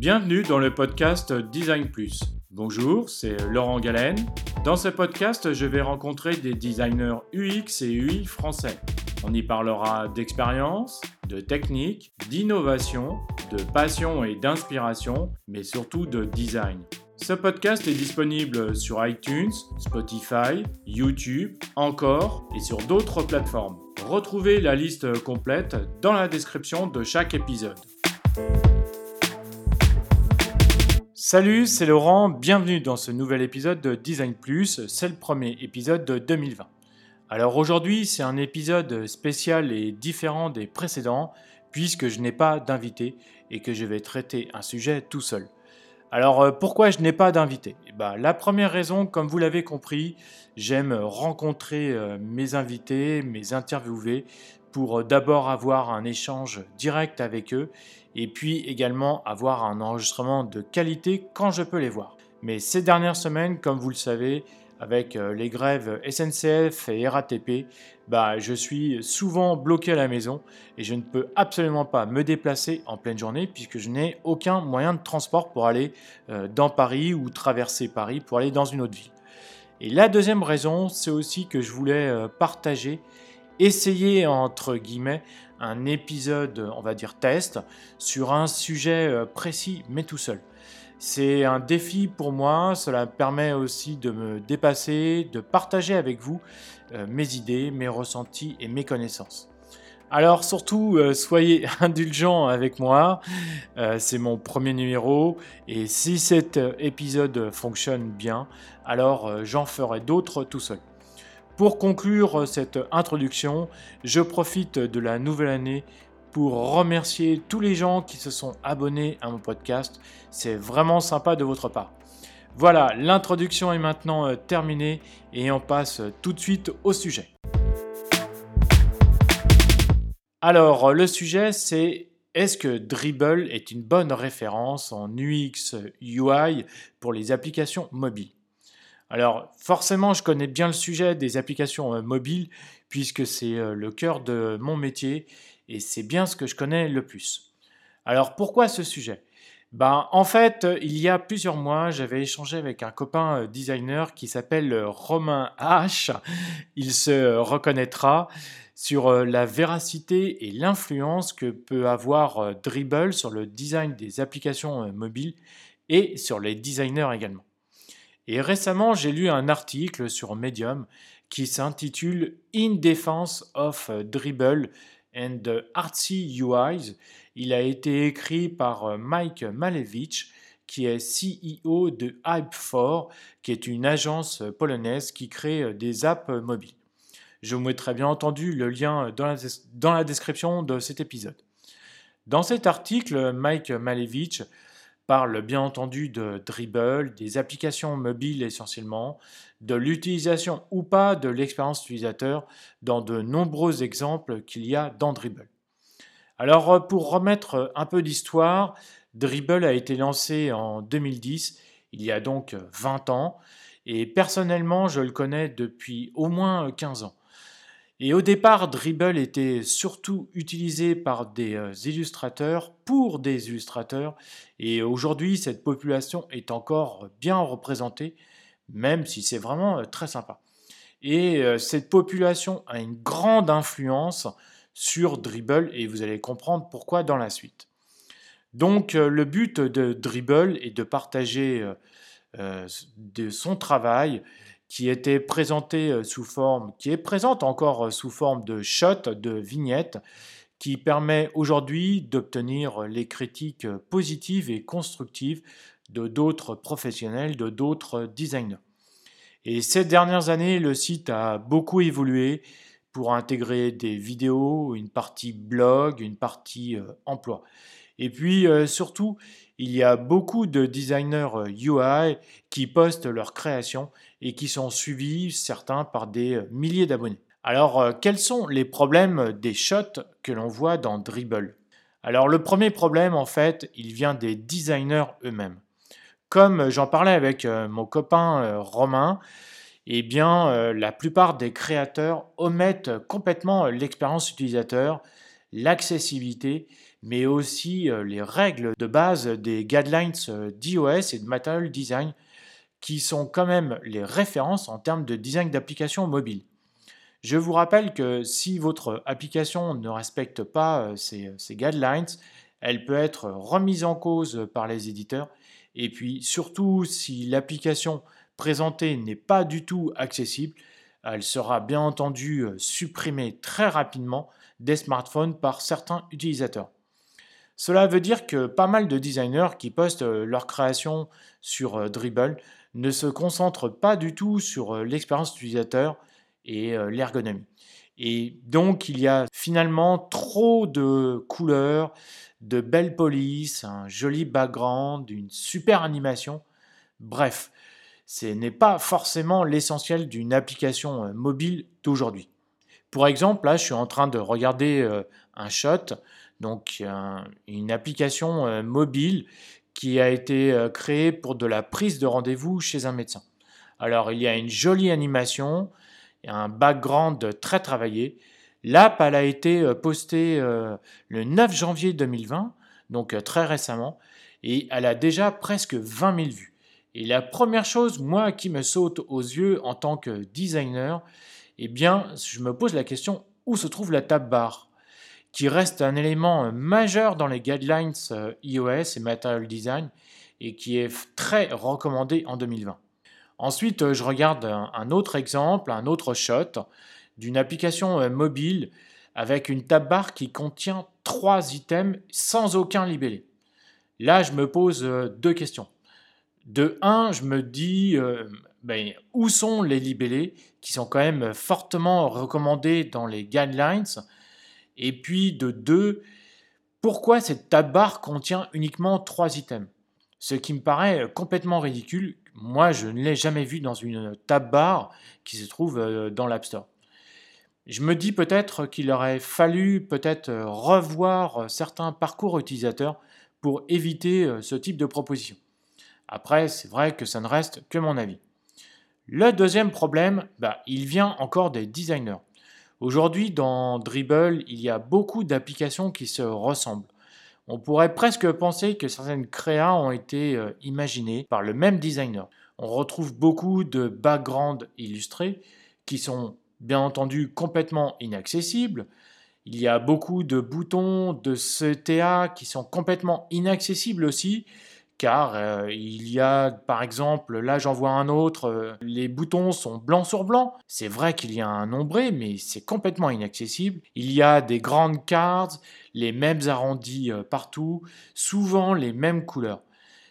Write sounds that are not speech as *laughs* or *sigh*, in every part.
Bienvenue dans le podcast Design Plus. Bonjour, c'est Laurent Galen. Dans ce podcast, je vais rencontrer des designers UX et UI français. On y parlera d'expérience, de technique, d'innovation, de passion et d'inspiration, mais surtout de design. Ce podcast est disponible sur iTunes, Spotify, YouTube, encore et sur d'autres plateformes. Retrouvez la liste complète dans la description de chaque épisode. Salut, c'est Laurent, bienvenue dans ce nouvel épisode de Design Plus, c'est le premier épisode de 2020. Alors aujourd'hui c'est un épisode spécial et différent des précédents puisque je n'ai pas d'invité et que je vais traiter un sujet tout seul. Alors euh, pourquoi je n'ai pas d'invité? Ben, La première raison, comme vous l'avez compris, j'aime rencontrer euh, mes invités, mes interviewés, pour euh, d'abord avoir un échange direct avec eux et puis également avoir un enregistrement de qualité quand je peux les voir. Mais ces dernières semaines, comme vous le savez, avec euh, les grèves SNCF et RATP, bah, je suis souvent bloqué à la maison et je ne peux absolument pas me déplacer en pleine journée puisque je n'ai aucun moyen de transport pour aller euh, dans Paris ou traverser Paris pour aller dans une autre ville. Et la deuxième raison, c'est aussi que je voulais partager, essayer entre guillemets, un épisode, on va dire test, sur un sujet précis mais tout seul. C'est un défi pour moi, cela permet aussi de me dépasser, de partager avec vous euh, mes idées, mes ressentis et mes connaissances. Alors surtout, euh, soyez *laughs* indulgents avec moi, euh, c'est mon premier numéro, et si cet épisode fonctionne bien, alors j'en ferai d'autres tout seul. Pour conclure cette introduction, je profite de la nouvelle année pour remercier tous les gens qui se sont abonnés à mon podcast. C'est vraiment sympa de votre part. Voilà, l'introduction est maintenant euh, terminée et on passe tout de suite au sujet. Alors, le sujet c'est est-ce que Dribble est une bonne référence en UX UI pour les applications mobiles? Alors, forcément, je connais bien le sujet des applications euh, mobiles puisque c'est euh, le cœur de mon métier et c'est bien ce que je connais le plus. Alors pourquoi ce sujet? Ben, en fait, il y a plusieurs mois, j'avais échangé avec un copain euh, designer qui s'appelle euh, Romain H. Il se reconnaîtra sur euh, la véracité et l'influence que peut avoir Dribble sur le design des applications mobiles et sur les designers également. Et récemment, j'ai lu un article sur Medium qui s'intitule In Defense of Dribble and Artsy UIs. Il a été écrit par euh, Mike Malevich, qui est CEO de Hype4, qui est une agence polonaise qui crée euh, des apps mobiles. Je vous mettrai bien entendu le lien dans la, description de cet épisode. Dans cet article, Mike Malevich parle bien entendu de Dribble, des applications mobiles essentiellement, de l'utilisation ou pas de l'expérience utilisateur dans de nombreux exemples qu'il y a dans Dribble. Alors euh, pour remettre un peu d'histoire, Dribble a été lancé en 2010, il y a donc 20 ans, et personnellement je le connais depuis au moins 15 ans. Et au départ, Dribble était surtout utilisé par des euh, illustrateurs pour des illustrateurs. Et aujourd'hui, cette population est encore bien représentée, même si c'est vraiment euh, très sympa. Et euh, cette population a une grande influence sur Dribble et vous allez comprendre pourquoi dans la suite. Donc le but de Dribble est de partager de son travail qui était présentée euh, sous forme, qui est présente encore euh, sous forme de shot, de vignette, qui permet aujourd'hui d'obtenir les critiques positives et constructives de d'autres professionnels, de d'autres designers. Et ces dernières années, le site a beaucoup évolué pour intégrer des vidéos, une partie blog, une partie euh, emploi. Et puis surtout, il y a beaucoup de designers UI qui postent leurs créations et qui sont suivis, certains, par des euh, milliers d'abonnés. Alors, euh, quels sont les problèmes des shots que l'on voit dans Dribble? Alors, le premier problème, en fait, il vient des designers eux-mêmes. Comme j'en parlais avec euh, mon copain Romain, eh bien, la plupart des créateurs omettent complètement l'expérience utilisateur, l'accessibilité, mais aussi les règles de base des guidelines d'iOS et de Material Design, qui sont quand même les références en termes de design d'application mobile. Je vous rappelle que si votre application ne respecte pas ces, ces guidelines, elle peut être remise en cause par les éditeurs. Et puis surtout, si l'application présentée n'est pas du tout accessible, elle sera bien entendu supprimée très rapidement des smartphones par certains utilisateurs. Cela veut dire que pas mal de designers qui postent leurs créations sur Dribble ne se concentrent pas du tout sur l'expérience utilisateur et l'ergonomie. Et donc il y a finalement trop de couleurs, de belles polices, un joli background, une super animation. Bref, ce n'est pas forcément l'essentiel d'une application euh, mobile d'aujourd'hui. Pour exemple, là, je suis en train de regarder euh, un shot, donc une application euh, mobile qui a été créée pour de la prise de rendez-vous chez un médecin. Alors, il y a une jolie animation, un background très travaillé, L'app, elle a été euh, postée euh, le 9 janvier 2020, donc euh, très récemment, et elle a déjà presque 20 000 vues. Et la première chose, moi, qui me saute aux yeux en tant que designer, eh bien, je me pose la question où se trouve la tab bar? Qui reste un élément majeur dans les guidelines iOS et Material Design et qui est très recommandé en 2020. Ensuite, je regarde un autre exemple, un autre shot d'une application euh, mobile avec une tab bar qui contient trois items sans aucun libellé. Là, je me pose euh, deux questions. De un, je me dis euh, ben, où sont les libellés qui sont quand même fortement recommandés dans les guidelines. Et puis de deux, pourquoi cette tab bar contient uniquement trois items? Ce qui me paraît complètement ridicule. Moi, je ne l'ai jamais vu dans une tab bar qui se trouve dans l'App Store. Je me dis peut-être qu'il aurait fallu peut-être euh, revoir euh, certains parcours utilisateurs pour éviter euh, ce type de proposition. Après, c'est vrai que ça ne reste que mon avis. Le deuxième problème, bah, il vient encore des designers. Aujourd'hui, dans Dribble, il y a beaucoup d'applications qui se ressemblent. On pourrait presque penser que certaines créas ont été imaginées par le même designer. On retrouve beaucoup de backgrounds illustrés qui sont bien entendu complètement inaccessible. Il y a beaucoup de boutons de CTA qui sont complètement inaccessibles aussi, car euh, il y a par exemple, là j'en vois un autre, euh, les boutons sont blancs sur blanc. C'est vrai qu'il y a un ombré, mais c'est complètement inaccessible. Il y a des grandes cards, les mêmes arrondis euh, partout, souvent les mêmes couleurs.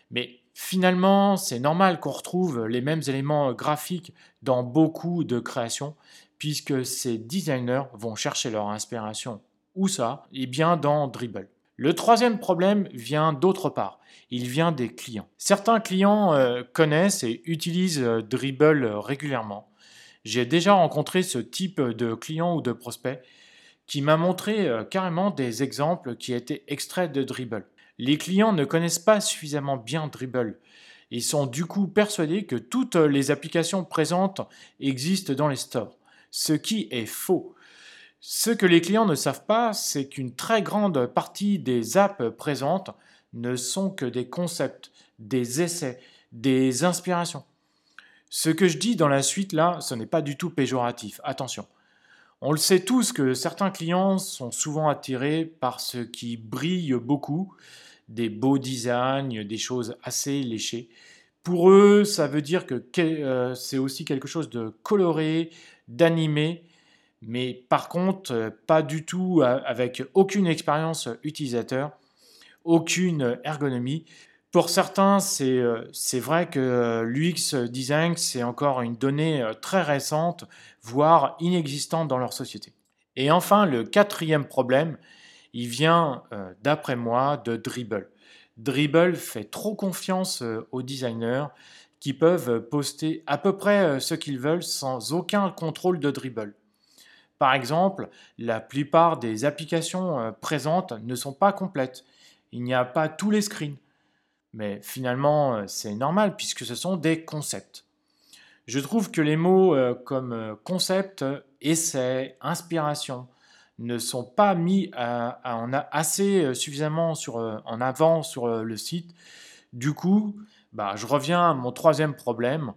Mais finalement, c'est normal qu'on retrouve les mêmes éléments graphiques dans beaucoup de créations puisque ces designers vont chercher leur inspiration. Où ça? Eh bien dans Dribble. Le troisième problème vient d'autre part. Il vient des clients. Certains clients euh, connaissent et utilisent euh, Dribble régulièrement. J'ai déjà rencontré ce type de client ou de prospect qui m'a montré euh, carrément des exemples qui étaient extraits de Dribble. Les clients ne connaissent pas suffisamment bien Dribble. Ils sont du coup persuadés que toutes les applications présentes existent dans les stores ce qui est faux. Ce que les clients ne savent pas, c'est qu'une très grande partie des apps présentes ne sont que des concepts, des essais, des inspirations. Ce que je dis dans la suite là, ce n'est pas du tout péjoratif, attention. On le sait tous que certains clients sont souvent attirés par ce qui brille beaucoup, des beaux designs, des choses assez léchées. Pour eux, ça veut dire que euh, c'est aussi quelque chose de coloré, d'animer, mais par contre, euh, pas du tout euh, avec aucune expérience utilisateur, aucune ergonomie. Pour certains, c'est euh, vrai que l'UX design, c'est encore une donnée très récente, voire inexistante dans leur société. Et enfin, le quatrième problème, il vient, d'après moi, de Dribble. Dribble fait trop confiance aux designers qui peuvent poster à peu près ce qu'ils veulent sans aucun contrôle de dribble. Par exemple, la plupart des applications euh, présentes ne sont pas complètes. Il n'y a pas tous les screens. Mais finalement, euh, c'est normal puisque ce sont des concepts. Je trouve que les mots comme concept, essai, inspiration ne sont pas mis assez suffisamment en avant sur le site. Du coup, bah, je reviens à mon troisième problème,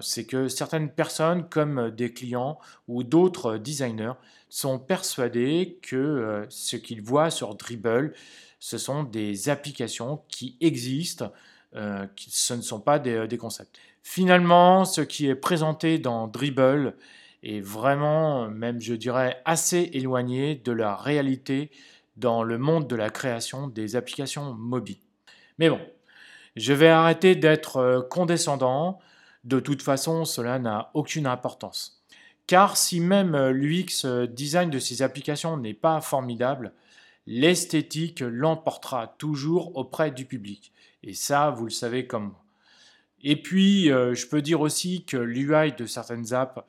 c'est que certaines personnes, comme des clients ou d'autres designers, sont persuadés que ce qu'ils voient sur Dribble, ce sont des applications qui existent, ce ne sont pas des, concepts. Finalement, ce qui est présenté dans Dribble est vraiment, même je dirais, assez éloigné de la réalité dans le monde de la création des applications mobiles. Mais bon, je vais arrêter d'être euh, condescendant, de toute façon cela n'a aucune importance. Car si même euh, l'UX euh, design de ces applications n'est pas formidable, l'esthétique l'emportera toujours auprès du public. Et ça, vous le savez comme moi. Et puis, euh, je peux dire aussi que l'UI de certaines apps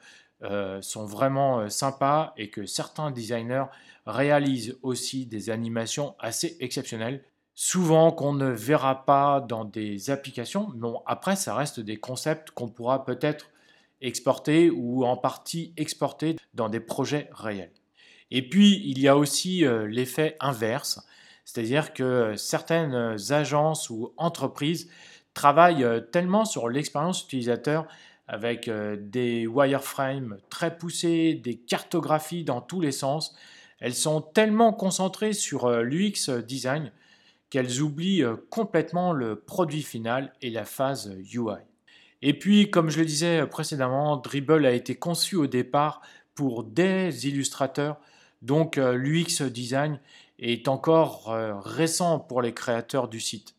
sont vraiment sympas et que certains designers réalisent aussi des animations assez exceptionnelles, souvent qu'on ne verra pas dans des applications. Mais après, ça reste des concepts qu'on pourra peut-être exporter ou en partie exporter dans des projets réels. Et puis, il y a aussi l'effet inverse, c'est-à-dire que certaines agences ou entreprises travaillent euh, tellement sur l'expérience utilisateur avec euh, des wireframes très poussés, des cartographies dans tous les sens. Elles sont tellement concentrées sur euh, l'UX design qu'elles oublient complètement le produit final et la phase UI. Et puis, comme je le disais précédemment, Dribble a été conçu au départ pour des illustrateurs, donc l'UX design est encore récent pour les créateurs du site.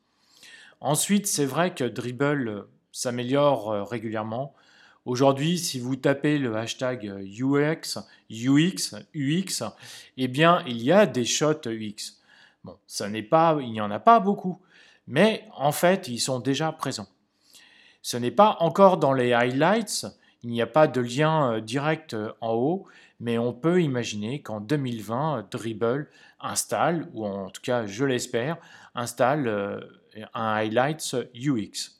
Ensuite, c'est vrai que Dribble euh, s'améliore euh, régulièrement. Aujourd'hui, si vous tapez le hashtag UX, UX, UX, eh bien, il y a des shots UX. Bon, ça n'est pas, il n'y en a pas beaucoup, mais en fait, ils sont déjà présents. Ce n'est pas encore dans les highlights, il n'y a pas de lien euh, direct en haut, mais on peut imaginer qu'en 2020, Dribble installe, ou en tout cas je l'espère, installe un Highlights UX.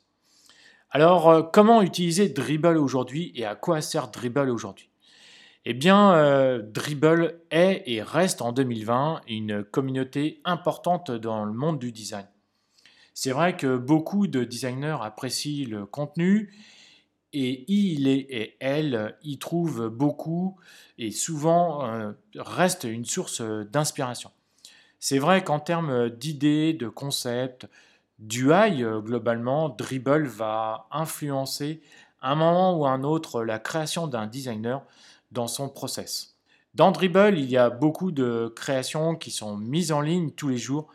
Alors, euh, comment utiliser Dribble aujourd'hui et à quoi sert Dribble aujourd'hui? Eh bien, euh, Dribble est et reste en 2020 une communauté importante dans le monde du design. C'est vrai que beaucoup de designers apprécient le contenu et il et elle y trouvent beaucoup et souvent euh, reste une source d'inspiration. C'est vrai qu'en termes d'idées, de concepts, d'UI, euh, globalement, Dribble va influencer à un moment ou un autre la création d'un designer dans son process. Dans Dribble, il y a beaucoup de créations qui sont mises en ligne tous les jours.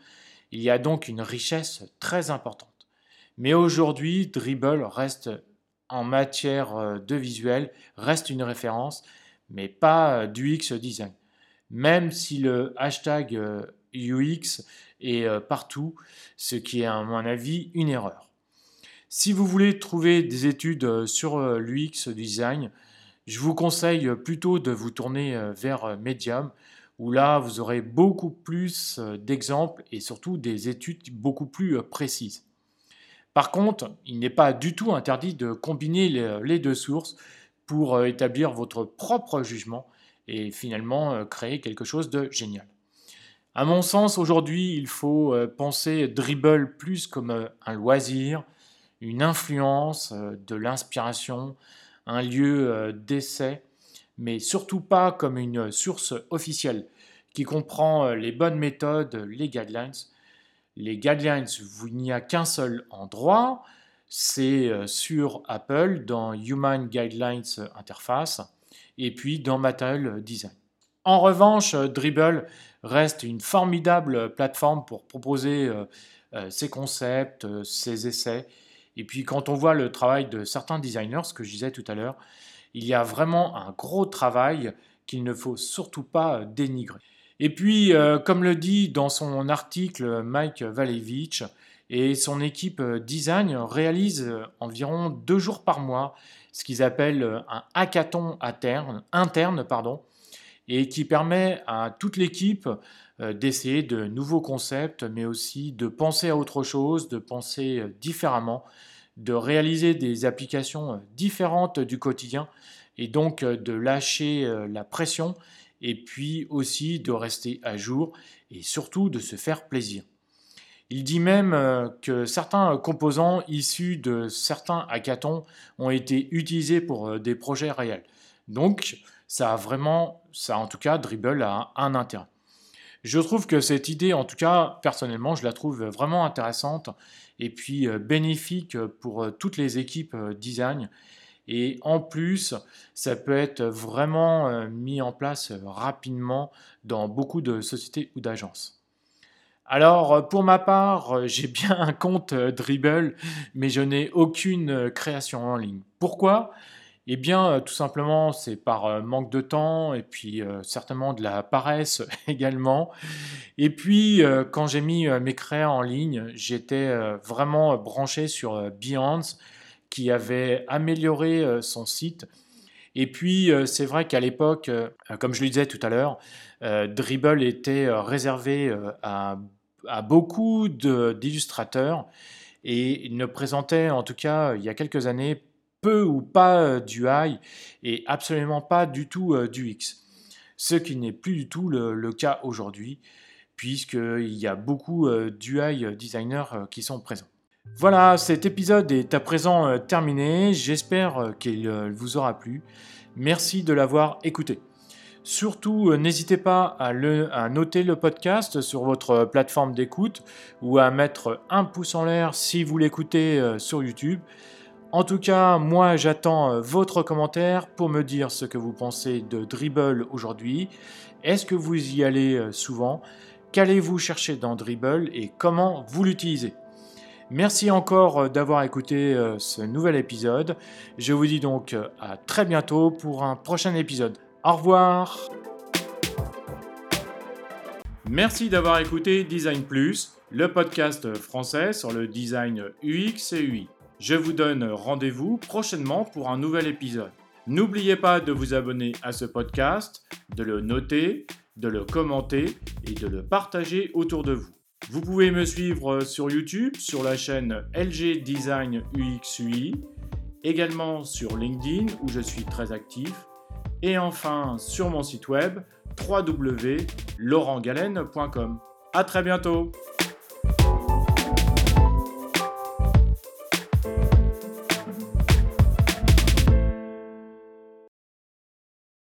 Il y a donc une richesse très importante. Mais aujourd'hui, Dribble reste en matière euh, de visuel, reste une référence, mais pas euh, du design. Même si le hashtag UX euh, partout, ce qui est à mon avis une erreur. Si vous voulez trouver des études sur l'UX design, je vous conseille plutôt de vous tourner vers Medium, où là vous aurez beaucoup plus d'exemples et surtout des études beaucoup plus précises. Par contre, il n'est pas du tout interdit de combiner les deux sources pour établir votre propre jugement et finalement créer quelque chose de génial. À mon sens, aujourd'hui, il faut euh, penser dribble plus comme euh, un loisir, une influence, euh, de l'inspiration, un lieu d'essai, mais surtout pas comme une source officielle qui comprend les bonnes méthodes, les guidelines. Les guidelines, il n'y a qu'un seul endroit, c'est sur Apple dans Human Guidelines Interface et puis dans Material Design. En revanche, Dribble reste une formidable plateforme pour proposer euh, euh, ses concepts, euh, ses essais. Et puis quand on voit le travail de certains designers, ce que je disais tout à l'heure, il y a vraiment un gros travail qu'il ne faut surtout pas dénigrer. Et puis, comme le dit dans son article Mike Valevich, et son équipe design réalise environ deux jours par mois ce qu'ils appellent un hackathon interne, interne pardon, et qui permet à toute l'équipe euh, d'essayer de nouveaux concepts, mais aussi de penser à autre chose, de penser euh, différemment, de réaliser des applications euh, différentes du quotidien et donc de lâcher la pression et puis aussi de rester à jour et surtout de se faire plaisir. Il dit même euh, que certains composants issus de certains hackathons ont été utilisés pour euh, des projets réels. Donc, ça a vraiment, ça en tout cas, Dribble a un intérêt. Je trouve que cette idée, en tout cas, personnellement, je la trouve vraiment intéressante et puis euh, bénéfique pour toutes les équipes design. Et en plus, ça peut être vraiment mis en place rapidement dans beaucoup de sociétés ou d'agences. Alors, euh, pour ma part, euh, j'ai bien un compte euh, Dribble, mais je n'ai aucune création en ligne. Pourquoi? Eh bien, tout simplement, c'est par manque de temps et puis certainement de la paresse *laughs* également. Et puis, quand j'ai mis mes créas en ligne, j'étais vraiment branché sur Behance qui avait amélioré son site. Et puis, c'est vrai qu'à l'époque, comme je le disais tout à l'heure, Dribble était réservé à à beaucoup d'illustrateurs et ne présentait, en tout cas il y a quelques années, ou pas euh, du high et absolument pas du tout euh, du X. Ce qui n'est plus du tout le, cas aujourd'hui, puisqu'il y a beaucoup euh, du high designers qui sont présents. Voilà, cet épisode est à présent terminé. J'espère qu'il vous aura plu. Merci de l'avoir écouté. Surtout, n'hésitez pas à, noter le podcast sur votre plateforme d'écoute ou à mettre un pouce en l'air si vous l'écoutez sur YouTube. En tout cas, moi j'attends euh, votre commentaire pour me dire ce que vous pensez de Dribble aujourd'hui. Est-ce que vous y allez souvent? Qu'allez-vous chercher dans Dribble et comment vous l'utilisez? Merci encore d'avoir écouté ce nouvel épisode. Je vous dis donc à très bientôt pour un prochain épisode. Au revoir Merci d'avoir écouté Design Plus, le podcast français sur le design UX et UI. Je vous donne rendez-vous prochainement pour un nouvel épisode. N'oubliez pas de vous abonner à ce podcast, de le noter, de le commenter et de le partager autour de vous. Vous pouvez me suivre sur YouTube sur la chaîne LG Design UX UI, également sur LinkedIn où je suis très actif et enfin sur mon site web www.laurentgalen.com. À très bientôt